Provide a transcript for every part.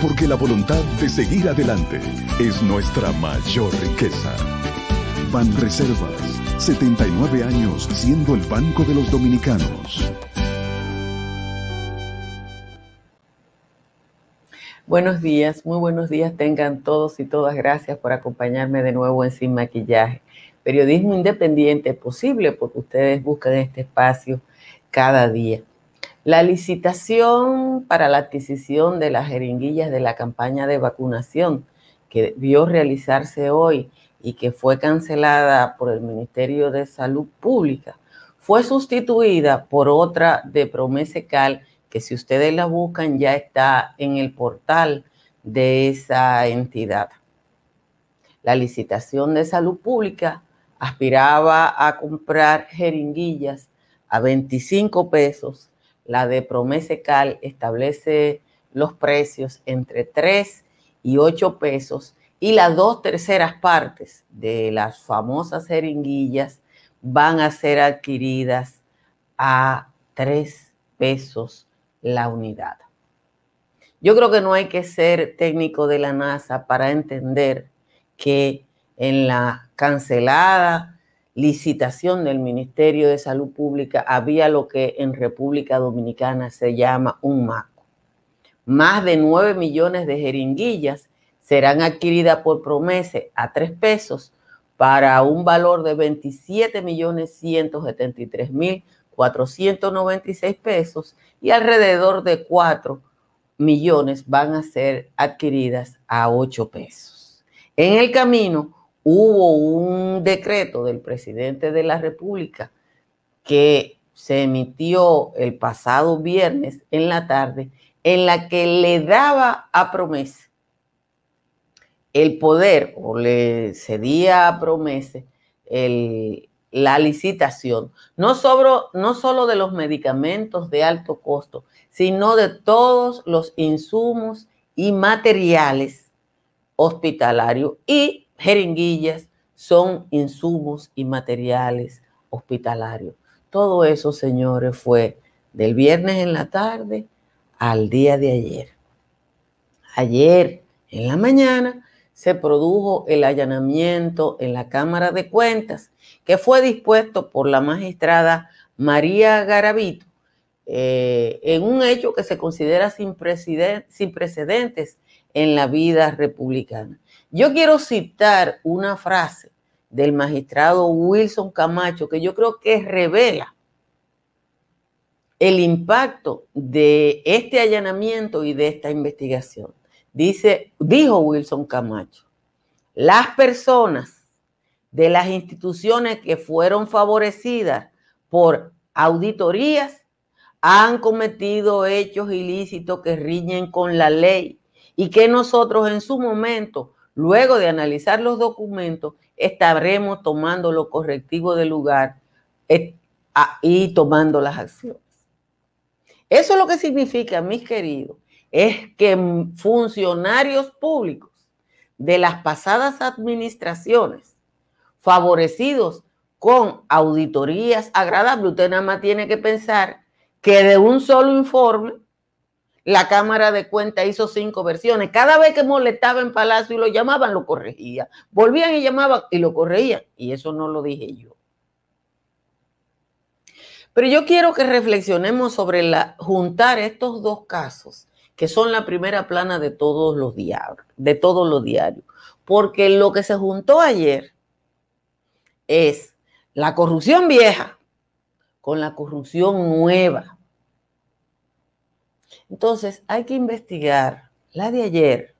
porque la voluntad de seguir adelante es nuestra mayor riqueza. Ban Reservas, 79 años siendo el banco de los dominicanos. Buenos días, muy buenos días tengan todos y todas. Gracias por acompañarme de nuevo en Sin Maquillaje. Periodismo independiente posible porque ustedes buscan este espacio cada día. La licitación para la adquisición de las jeringuillas de la campaña de vacunación que debió realizarse hoy y que fue cancelada por el Ministerio de Salud Pública fue sustituida por otra de Promesecal que si ustedes la buscan ya está en el portal de esa entidad. La licitación de salud pública aspiraba a comprar jeringuillas a 25 pesos la de Promesecal establece los precios entre 3 y 8 pesos y las dos terceras partes de las famosas jeringuillas van a ser adquiridas a 3 pesos la unidad. Yo creo que no hay que ser técnico de la NASA para entender que en la cancelada licitación del Ministerio de Salud Pública había lo que en República Dominicana se llama un MACO. Más de 9 millones de jeringuillas serán adquiridas por Promese a 3 pesos para un valor de 27 millones 173 mil 496 pesos y alrededor de 4 millones van a ser adquiridas a 8 pesos. En el camino, hubo un decreto del presidente de la República que se emitió el pasado viernes en la tarde, en la que le daba a promesa el poder o le cedía a promesa la licitación, no, no solo de los medicamentos de alto costo, sino de todos los insumos y materiales hospitalarios y jeringuillas, son insumos y materiales hospitalarios. Todo eso, señores, fue del viernes en la tarde al día de ayer. Ayer en la mañana se produjo el allanamiento en la Cámara de Cuentas que fue dispuesto por la magistrada María Garavito eh, en un hecho que se considera sin, sin precedentes en la vida republicana. Yo quiero citar una frase del magistrado Wilson Camacho que yo creo que revela el impacto de este allanamiento y de esta investigación. Dice, dijo Wilson Camacho, las personas de las instituciones que fueron favorecidas por auditorías han cometido hechos ilícitos que riñen con la ley y que nosotros en su momento Luego de analizar los documentos, estaremos tomando los correctivos del lugar eh, y tomando las acciones. Eso lo que significa, mis queridos, es que funcionarios públicos de las pasadas administraciones, favorecidos con auditorías agradables, usted nada más tiene que pensar que de un solo informe la Cámara de Cuentas hizo cinco versiones. Cada vez que molestaba en Palacio y lo llamaban, lo corregía. Volvían y llamaban y lo corregían. Y eso no lo dije yo. Pero yo quiero que reflexionemos sobre juntar estos dos casos, que son la primera plana de todos los diarios, de todos los diarios. Porque lo que se juntó ayer es la corrupción vieja con la corrupción nueva Entonces hay que investigar la de ayer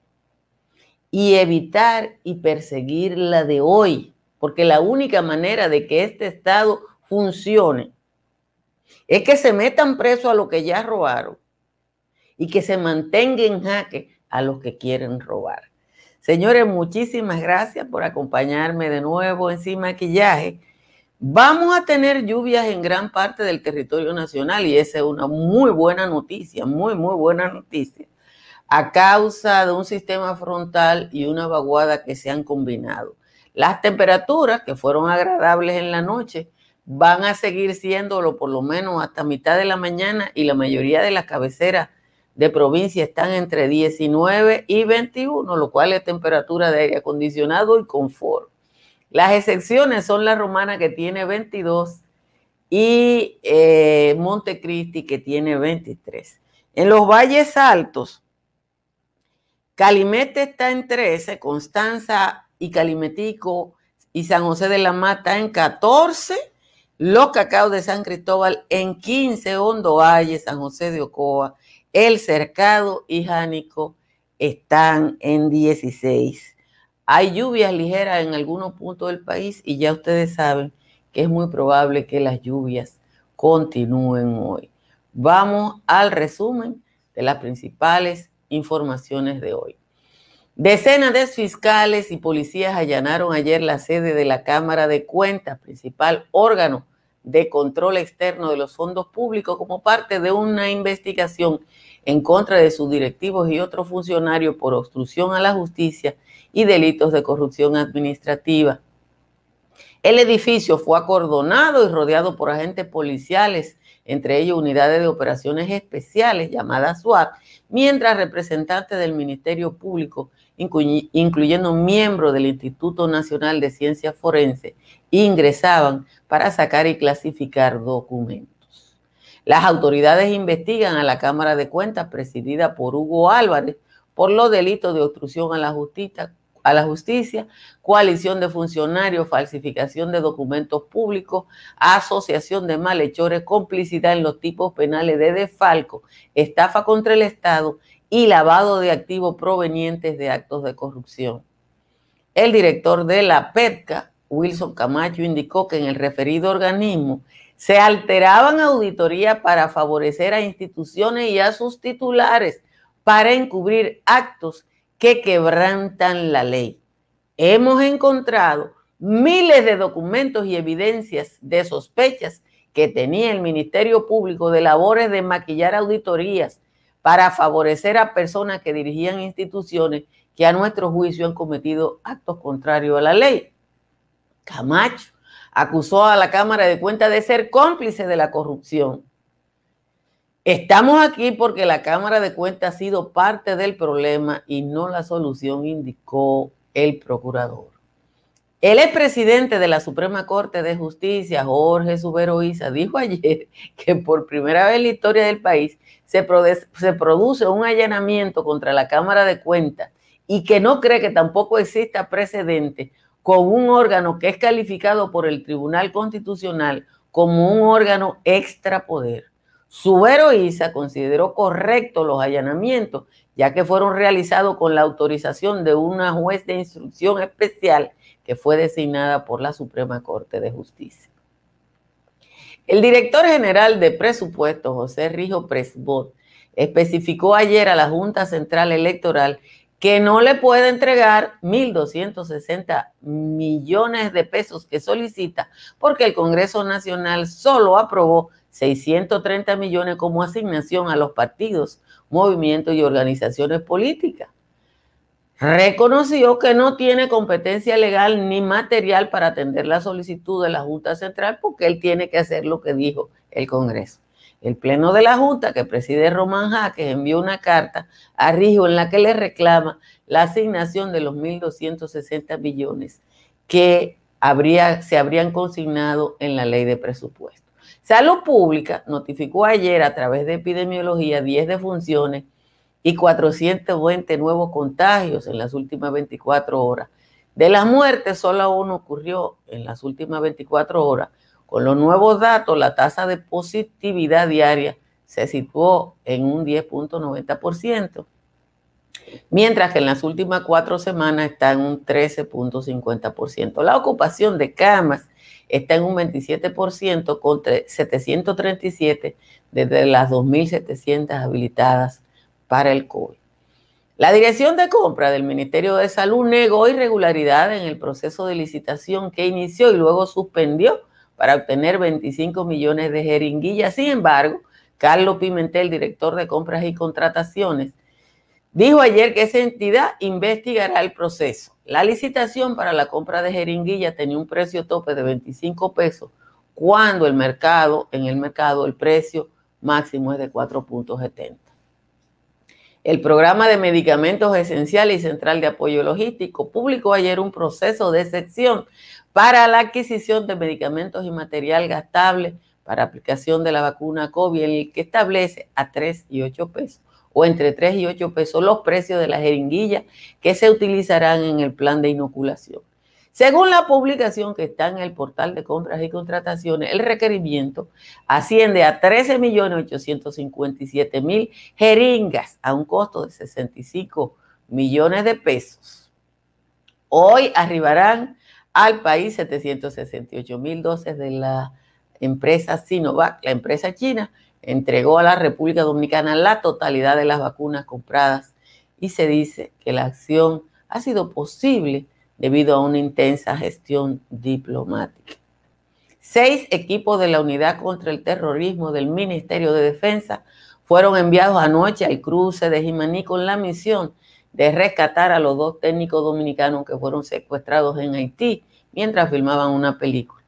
y evitar y perseguir la de hoy, porque la única manera de que este Estado funcione es que se metan preso a los que ya robaron y que se mantenga en jaque a los que quieren robar. Señores, muchísimas gracias por acompañarme de nuevo en Sin Maquillaje. Vamos a tener lluvias en gran parte del territorio nacional y esa es una muy buena noticia, muy, muy buena noticia, a causa de un sistema frontal y una vaguada que se han combinado. Las temperaturas, que fueron agradables en la noche, van a seguir siéndolo por lo menos hasta mitad de la mañana y la mayoría de las cabeceras de provincia están entre 19 y 21, lo cual es temperatura de aire acondicionado y confort. Las excepciones son la romana que tiene 22 y eh, Montecristi que tiene 23. En los valles altos, Calimete está en 13, Constanza y Calimetico y San José de la Mata en 14 los Cacaos de San Cristóbal en 15, Hondo Valle, San José de Ocoa, El Cercado y Jánico están en 16. Hay lluvias ligeras en algunos puntos del país y ya ustedes saben que es muy probable que las lluvias continúen hoy. Vamos al resumen de las principales informaciones de hoy. Decenas de fiscales y policías allanaron ayer la sede de la Cámara de Cuentas, principal órgano de control externo de los fondos públicos como parte de una investigación en contra de sus directivos y otros funcionarios por obstrucción a la justicia y delitos de corrupción administrativa. El edificio fue acordonado y rodeado por agentes policiales, entre ellos unidades de operaciones especiales llamadas SWAT, mientras representantes del Ministerio Público, incluyendo miembros del Instituto Nacional de Ciencias Forenses, ingresaban para sacar y clasificar documentos. Las autoridades investigan a la Cámara de Cuentas presidida por Hugo Álvarez por los delitos de obstrucción a la justicia, a la justicia, coalición de funcionarios, falsificación de documentos públicos, asociación de malhechores, complicidad en los tipos penales de defalco, estafa contra el Estado y lavado de activos provenientes de actos de corrupción. El director de la PETCA, Wilson Camacho indicó que en el referido organismo se alteraban auditorías para favorecer a instituciones y a sus titulares para encubrir actos que quebrantan la ley. Hemos encontrado miles de documentos y evidencias de sospechas que tenía el Ministerio Público de labores de maquillar auditorías para favorecer a personas que dirigían instituciones que a nuestro juicio han cometido actos contrarios a la ley. Camacho acusó a la Cámara de Cuentas de ser cómplice de la corrupción. Estamos aquí porque la Cámara de Cuentas ha sido parte del problema y no la solución, indicó el procurador. El expresidente de la Suprema Corte de Justicia, Jorge Subero Isa, dijo ayer que por primera vez en la historia del país se, se produce un allanamiento contra la Cámara de Cuentas y que no cree que tampoco exista precedente con un órgano que es calificado por el Tribunal Constitucional como un órgano extrapoder. Subero Isa consideró correcto los allanamientos, ya que fueron realizados con la autorización de una juez de instrucción especial que fue designada por la Suprema Corte de Justicia. El director general de presupuestos, José Rijo Presbot, especificó ayer a la Junta Central Electoral que no le puede entregar 1.260 millones de pesos que solicita porque el Congreso Nacional solo aprobó 630 millones como asignación a los partidos, movimientos y organizaciones políticas. Reconoció que no tiene competencia legal ni material para atender la solicitud de la Junta Central porque él tiene que hacer lo que dijo el Congreso. El Pleno de la Junta, que preside Román Jaques, envió una carta a Rijo en la que le reclama la asignación de los 1.260 millones que habría, se habrían consignado en la ley de presupuesto. Salud Pública notificó ayer a través de epidemiología 10 defunciones y 420 nuevos contagios en las últimas 24 horas. De las muertes, solo uno ocurrió en las últimas 24 horas con los nuevos datos, la tasa de positividad diaria se situó en un 10.90%, mientras que en las últimas cuatro semanas está en un 13.50%. La ocupación de camas está en un 27% contra 737 desde las 2.700 habilitadas para el COVID. La Dirección de Compra del Ministerio de Salud negó irregularidad en el proceso de licitación que inició y luego suspendió para obtener 25 millones de jeringuillas. Sin embargo, Carlos Pimentel, director de compras y contrataciones, dijo ayer que esa entidad investigará el proceso. La licitación para la compra de jeringuillas tenía un precio tope de 25 pesos, cuando el mercado, en el mercado, el precio máximo es de 4.70. El programa de medicamentos esenciales y central de apoyo logístico publicó ayer un proceso de sección para la adquisición de medicamentos y material gastable para aplicación de la vacuna COVID, en el que establece a 3 y 8 pesos o entre 3 y 8 pesos los precios de la jeringuilla que se utilizarán en el plan de inoculación. Según la publicación que está en el portal de compras y contrataciones, el requerimiento asciende a 13.857.000 jeringas a un costo de 65 millones de pesos. Hoy arribarán al país 768 mil dosis de la empresa Sinovac, la empresa china, entregó a la República Dominicana la totalidad de las vacunas compradas y se dice que la acción ha sido posible debido a una intensa gestión diplomática. Seis equipos de la Unidad contra el Terrorismo del Ministerio de Defensa fueron enviados anoche al cruce de Jimaní con la misión de rescatar a los dos técnicos dominicanos que fueron secuestrados en Haití mientras filmaban una película.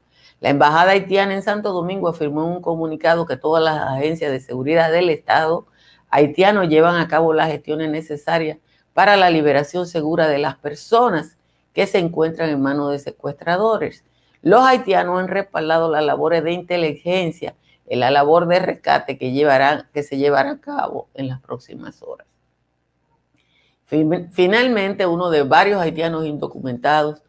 La embajada haitiana en Santo Domingo afirmó en un comunicado que todas las agencias de seguridad del Estado haitiano llevan a cabo las gestiones necesarias para la liberación segura de las personas que se encuentran en manos de secuestradores. Los haitianos han respaldado las labores de inteligencia en la labor de rescate que, llevarán, que se llevará a cabo en las próximas horas. Finalmente, uno de varios haitianos indocumentados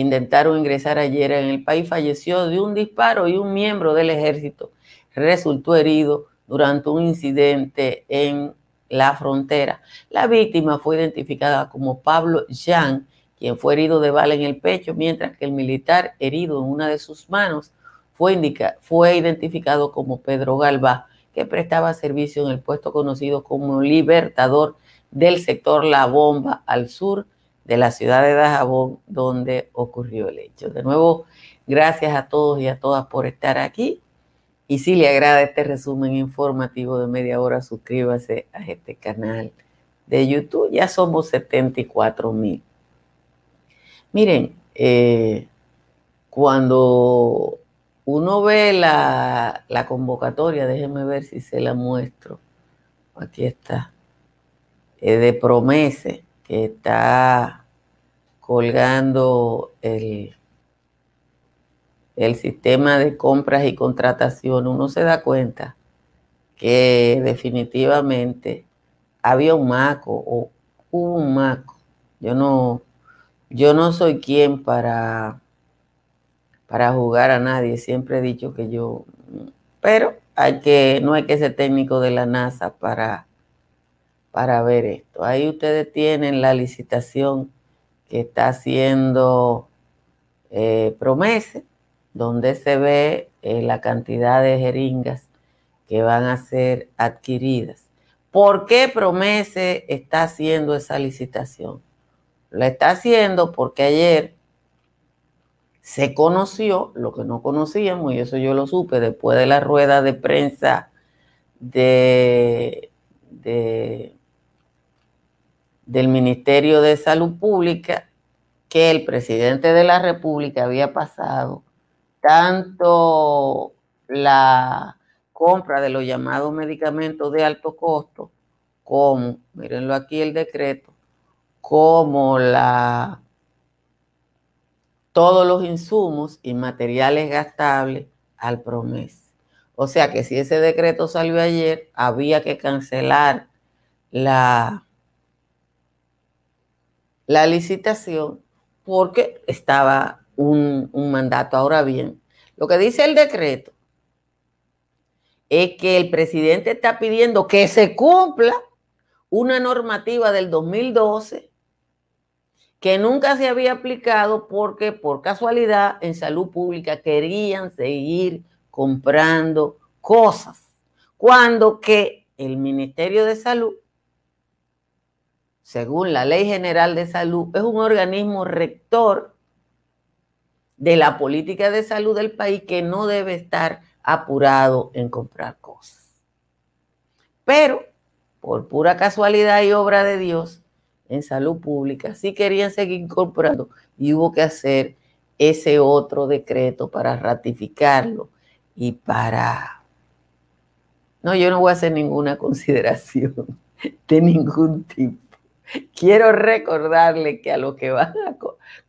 intentaron ingresar ayer en el país falleció de un disparo y un miembro del ejército resultó herido durante un incidente en la frontera. La víctima fue identificada como Pablo Jean, quien fue herido de bala en el pecho, mientras que el militar herido en una de sus manos fue, fue identificado como Pedro Galvá, que prestaba servicio en el puesto conocido como Libertador del sector La Bomba al sur de la ciudad de Dajabón, donde ocurrió el hecho. De nuevo, gracias a todos y a todas por estar aquí. Y si le agrada este resumen informativo de media hora, suscríbase a este canal de YouTube. Ya somos 74 mil. Miren, eh, cuando uno ve la, la convocatoria, déjenme ver si se la muestro. Aquí está. de promesa que está colgando el, el sistema de compras y contratación, uno se da cuenta que definitivamente había un maco o hubo un maco. Yo no, yo no soy quien para, para jugar a nadie. Siempre he dicho que yo, pero hay que, no hay que ser técnico de la NASA para para ver esto. Ahí ustedes tienen la licitación que está haciendo eh, Promese, donde se ve eh, la cantidad de jeringas que van a ser adquiridas. ¿Por qué Promese está haciendo esa licitación? La está haciendo porque ayer se conoció lo que no conocíamos, y eso yo lo supe después de la rueda de prensa de, de del Ministerio de Salud Pública que el presidente de la República había pasado tanto la compra de los llamados medicamentos de alto costo como, mírenlo aquí el decreto, como la todos los insumos y materiales gastables al PROMES. O sea que si ese decreto salió ayer, había que cancelar la, la licitación porque estaba un, mandato. Ahora bien, lo que dice el decreto es que el presidente está pidiendo que se cumpla una normativa del 2012 que nunca se había aplicado porque por casualidad en salud pública querían seguir comprando cosas, cuando que el Ministerio de Salud, según la Ley General de Salud, es un organismo rector de la política de salud del país que no debe estar apurado en comprar cosas. Pero, por pura casualidad y obra de Dios, en salud pública sí querían seguir comprando y hubo que hacer ese otro decreto para ratificarlo y para... No, yo no voy a hacer ninguna consideración de ningún tipo. Quiero recordarle que a lo que van a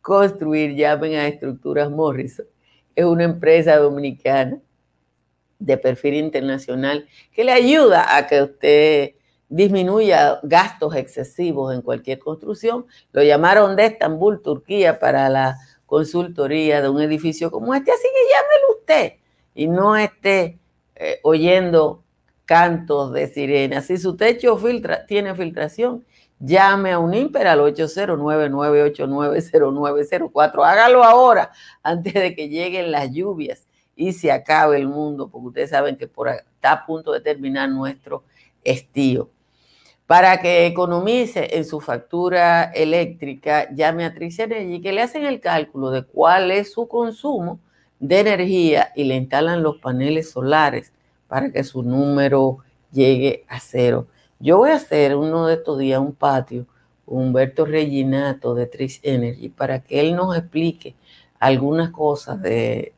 construir, llamen a Estructuras Morrison, es una empresa dominicana de perfil internacional que le ayuda a que usted disminuya gastos excesivos en cualquier construcción. Lo llamaron de Estambul, Turquía, para la consultoría de un edificio como este, así que llámelo usted y no esté eh, oyendo cantos de sirena. Si su techo filtra, tiene filtración, llame a un IMPER al 809-989-0904. Hágalo ahora, antes de que lleguen las lluvias y se acabe el mundo, porque ustedes saben que por, está a punto de terminar nuestro estío. Para que economice en su factura eléctrica, llame a Tricia Energy que le hacen el cálculo de cuál es su consumo de energía y le instalan los paneles solares para que su número llegue a cero. Yo voy a hacer uno de estos días un patio, Humberto Reginato de Tris Energy, para que él nos explique algunas cosas de,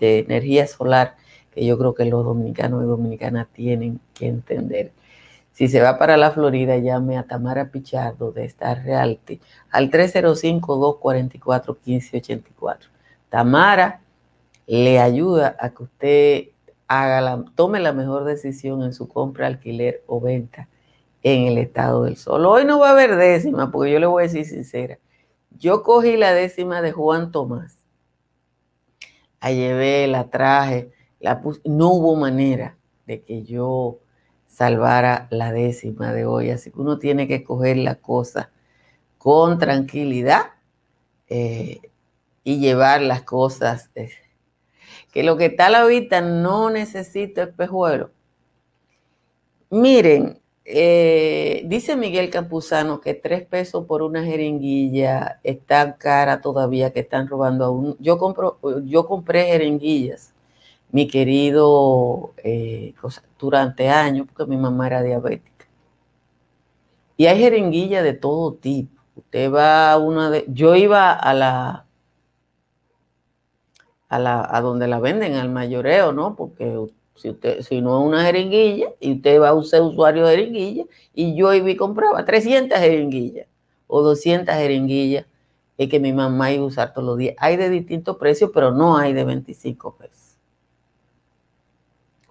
energía solar que yo creo que los dominicanos y dominicanas tienen que entender. Si se va para la Florida, llame a Tamara Pichardo de Star Realty al 305-244-1584. Tamara le ayuda a que usted haga la, tome la mejor decisión en su compra, alquiler o venta en el estado del sol. Hoy no va a haber décima, porque yo le voy a decir sincera. Yo cogí la décima de Juan Tomás. La llevé, la traje, la puse. No hubo manera de que yo salvara la décima de hoy. Así que uno tiene que coger la cosa con tranquilidad eh, y llevar las cosas. Eh, que lo que está a la vista no necesita espejuelo. Miren, eh, dice Miguel Campuzano que tres pesos por una jeringuilla está cara todavía, que están robando aún. Yo, yo compré jeringuillas, mi querido, eh, durante años, porque mi mamá era diabética. Y hay jeringuillas de todo tipo. Usted va a una de. Yo iba a la. A, la, a donde la venden, al mayoreo, ¿no? Porque si, usted, si no es una jeringuilla y usted va a ser usuario de jeringuilla y yo iba y compraba 300 jeringuillas o 200 jeringuillas, es que mi mamá iba a usar todos los días. Hay de distintos precios, pero no hay de 25 pesos.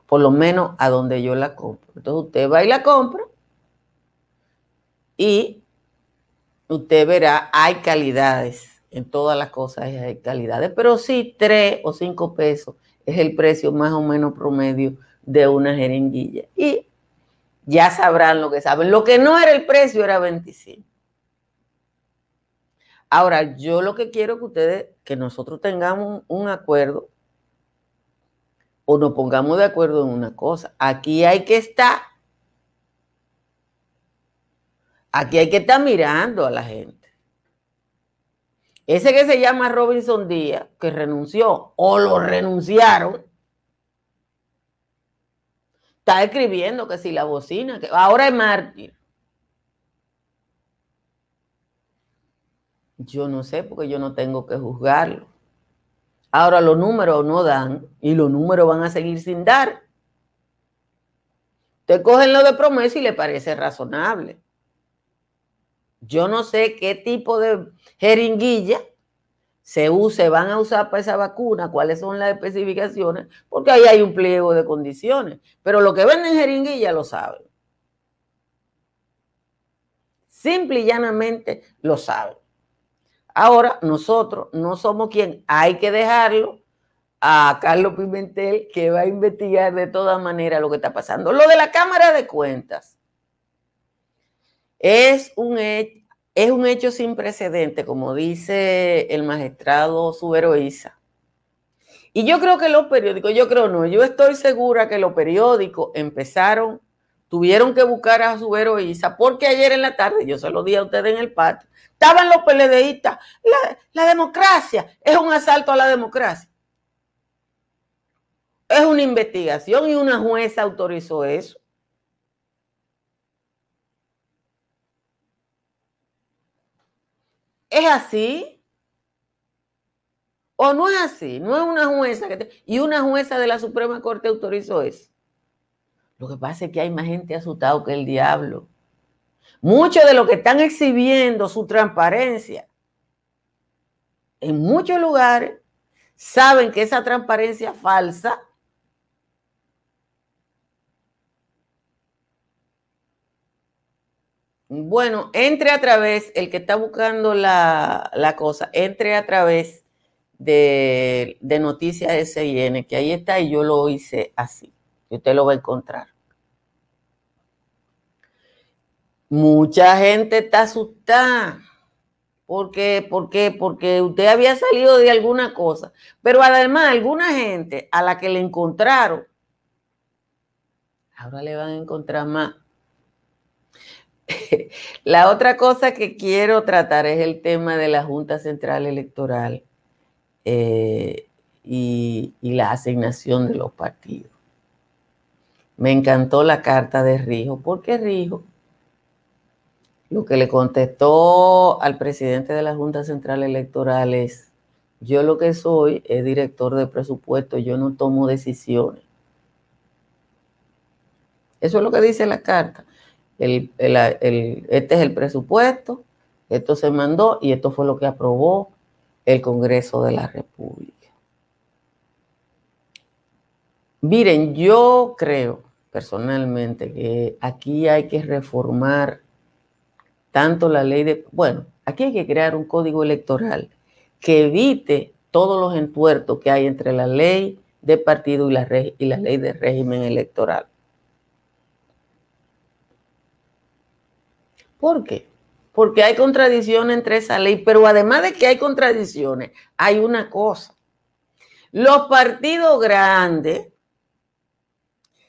Por lo menos a donde yo la compro. Entonces usted va y la compra y usted verá, hay calidades. En todas las cosas hay calidades, pero sí 3 o 5 pesos es el precio más o menos promedio de una jeringuilla. Y ya sabrán lo que saben. Lo que no era el precio era 25. Ahora, yo lo que quiero que ustedes, que nosotros tengamos un acuerdo o nos pongamos de acuerdo en una cosa. Aquí hay que estar. Aquí hay que estar mirando a la gente. Ese que se llama Robinson Díaz, que renunció o lo renunciaron, está escribiendo que si la bocina, que ahora es mártir. Yo no sé porque yo no tengo que juzgarlo. Ahora los números no dan y los números van a seguir sin dar. Usted cogen lo de promesa y le parece razonable. Yo no sé qué tipo de jeringuilla se, use, van a usar para esa vacuna, cuáles son las especificaciones, porque ahí hay un pliego de condiciones. Pero lo que venden jeringuilla lo saben. Simple y llanamente lo saben. Ahora, nosotros no somos quien hay que dejarlo a Carlos Pimentel, que va a investigar de todas maneras lo que está pasando. Lo de la Cámara de Cuentas es un, es un hecho sin precedente, como dice el magistrado Subero Isa. Y yo creo que los periódicos, yo creo no, yo estoy segura que los periódicos empezaron, tuvieron que buscar a Subero Isa, porque ayer en la tarde, yo se lo di a ustedes en el patio, estaban los la, la democracia es un asalto a la democracia. Es una investigación y una jueza autorizó eso. ¿Es así? ¿O no es así? No es una jueza y una jueza de la Suprema Corte autorizó eso. Lo que pasa es que hay más gente asustado que el diablo. Muchos de los que están exhibiendo su transparencia en muchos lugares saben que esa transparencia falsa Bueno, entre a través, el que está buscando la, cosa, entre a través de, de Noticias SIN, que ahí está y yo lo hice así. Y usted lo va a encontrar. Mucha gente está asustada. ¿Por? ¿Por qué? Porque usted había salido de alguna cosa. Pero además, alguna gente a la que le encontraron, ahora le van a encontrar más. La otra cosa que quiero tratar es el tema de la Junta Central Electoral eh, y, la asignación de los partidos. Me encantó la carta de Rijo, porque Rijo lo que le contestó al presidente de la Junta Central Electoral es, yo lo que soy es director de presupuesto, yo no tomo decisiones. Eso es lo que dice la carta este es el presupuesto, esto se mandó y esto fue lo que aprobó el Congreso de la República. Miren, yo creo personalmente que aquí hay que reformar tanto la ley de, bueno, aquí hay que crear un código electoral que evite todos los entuertos que hay entre la ley de partido y la, y la ley de régimen electoral. ¿Por qué? Porque hay contradicciones entre esa ley, pero además de que hay contradicciones, hay una cosa. Los partidos grandes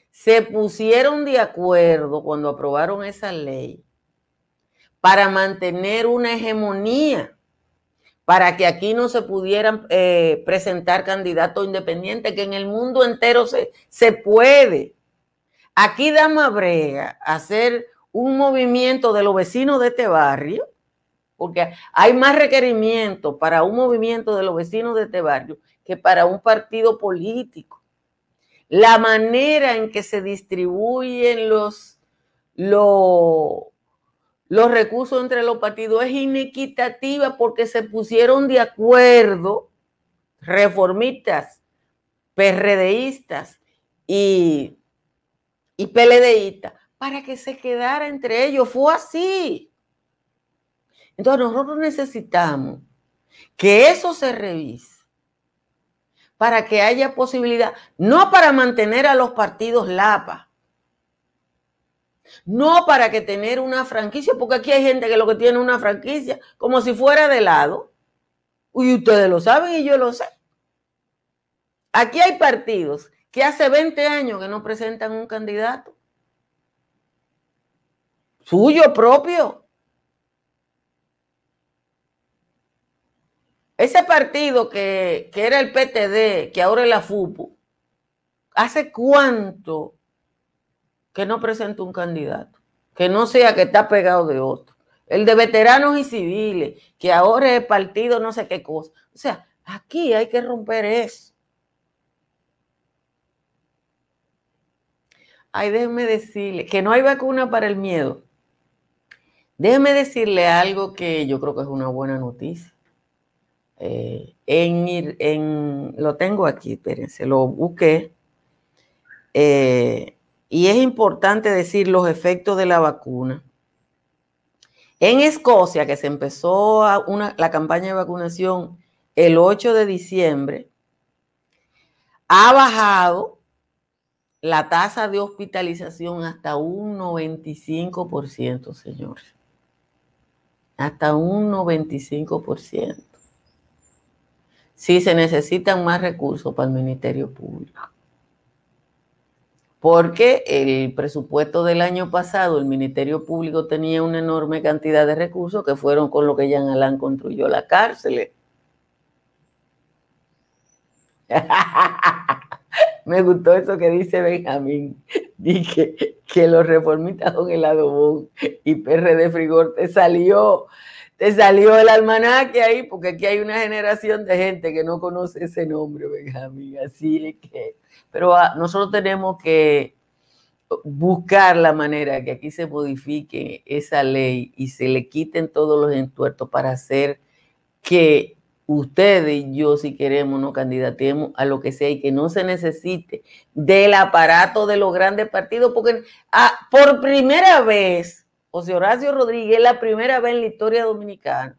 se pusieron de acuerdo cuando aprobaron esa ley para mantener una hegemonía, para que aquí no se pudieran eh, presentar candidatos independientes, que en el mundo entero se, se puede. Aquí damos brega hacer un movimiento de los vecinos de este barrio, porque hay más requerimientos para un movimiento de los vecinos de este barrio que para un partido político. La manera en que se distribuyen los, los, los recursos entre los partidos es inequitativa porque se pusieron de acuerdo reformistas, PRDistas y, y PLDistas para que se quedara entre ellos. Fue así. Entonces nosotros necesitamos que eso se revise para que haya posibilidad, no para mantener a los partidos LAPA, no para que tener una franquicia, porque aquí hay gente que lo que tiene una franquicia como si fuera de lado. Y ustedes lo saben y yo lo sé. Aquí hay partidos que hace 20 años que no presentan un candidato suyo propio. Ese partido que, era el PTD, que ahora es la FUPU, ¿hace cuánto que no presenta un candidato? Que no sea que está pegado de otro. El de veteranos y civiles, que ahora es partido no sé qué cosa. O sea, aquí hay que romper eso. Ay, déjenme decirle que no hay vacuna para el miedo. Déjeme decirle algo que yo creo que es una buena noticia. Eh, en, lo tengo aquí, espérense, lo busqué. Eh, y es importante decir los efectos de la vacuna. En Escocia, que se empezó la campaña de vacunación el 8 de diciembre, ha bajado la tasa de hospitalización hasta un 95%, señores. Hasta un 95%. Sí se necesitan más recursos para el Ministerio Público. Porque el presupuesto del año pasado, el Ministerio Público tenía una enorme cantidad de recursos que fueron con lo que Jean Alain construyó la cárcel. Me gustó eso que dice Benjamín. Dije que los reformistas son el adobón y PRD Frigor te salió, te salió el almanaque ahí, porque aquí hay una generación de gente que no conoce ese nombre, Benjamín. Así que, pero ah, nosotros tenemos que buscar la manera que aquí se modifique esa ley y se le quiten todos los entuertos para hacer que ustedes y yo, si queremos, nos candidatemos a lo que sea y que no se necesite del aparato de los grandes partidos, porque ah, por primera vez, José Horacio Rodríguez, la primera vez en la historia dominicana,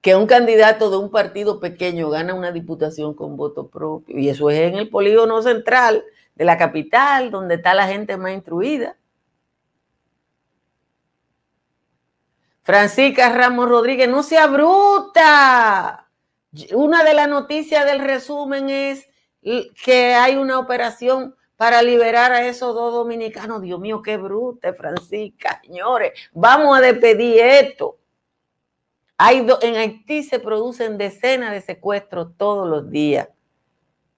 que un candidato de un partido pequeño gana una diputación con voto propio, y eso es en el polígono central de la capital, donde está la gente más instruida. Francisca Ramos Rodríguez, no sea bruta. Una de las noticias del resumen es que hay una operación para liberar a esos dos dominicanos. Dios mío, qué bruta, Francisca, señores. Vamos a despedir esto. Hay en Haití se producen decenas de secuestros todos los días.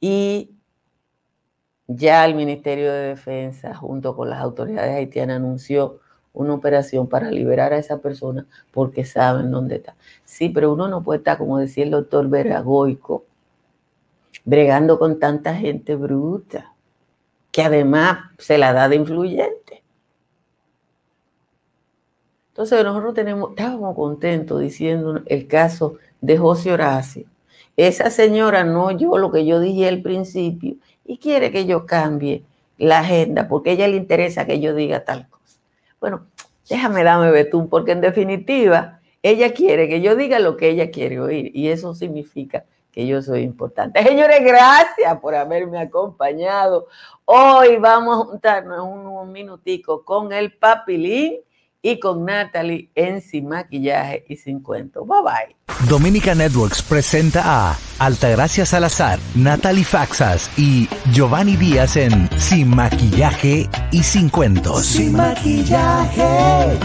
Y ya el Ministerio de Defensa, junto con las autoridades haitianas, anunció una operación para liberar a esa persona porque saben dónde está. Sí, pero uno no puede estar, como decía el doctor Veragoico, bregando con tanta gente bruta, que además se la da de influyente. Entonces nosotros tenemos, estábamos contentos diciendo el caso de José Horacio. Esa señora no oyó lo que yo dije al principio y quiere que yo cambie la agenda porque ella le interesa que yo diga tal cosa. Bueno, déjame darme betún, porque en definitiva, ella quiere que yo diga lo que ella quiere oír y eso significa que yo soy importante. Señores, gracias por haberme acompañado. Hoy vamos a juntarnos un minutico con el papilín y con Natalie en Sin Maquillaje y Sin Cuento. Bye bye. Dominica Networks presenta a Altagracia Salazar, Natalie Faxas y Giovanni Díaz en Sin Maquillaje y Sin Cuentos. Sin Maquillaje